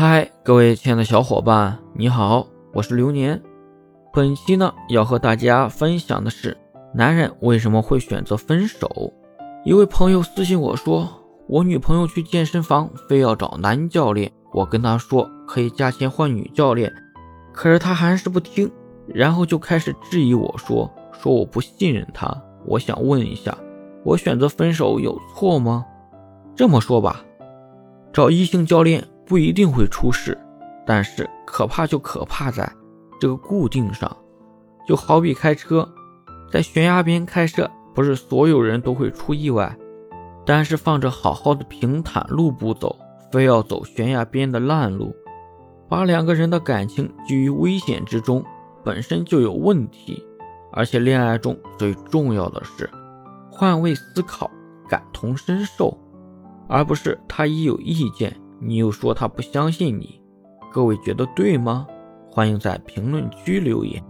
嗨，各位亲爱的小伙伴，你好，我是流年。本期呢要和大家分享的是，男人为什么会选择分手？一位朋友私信我说，我女朋友去健身房非要找男教练，我跟她说可以加钱换女教练，可是她还是不听，然后就开始质疑我说，说我不信任她。我想问一下，我选择分手有错吗？这么说吧，找异性教练。不一定会出事，但是可怕就可怕在这个固定上，就好比开车，在悬崖边开车，不是所有人都会出意外，但是放着好好的平坦路不走，非要走悬崖边的烂路，把两个人的感情置于危险之中，本身就有问题。而且恋爱中最重要的是换位思考，感同身受，而不是他一有意见。你又说他不相信你，各位觉得对吗？欢迎在评论区留言。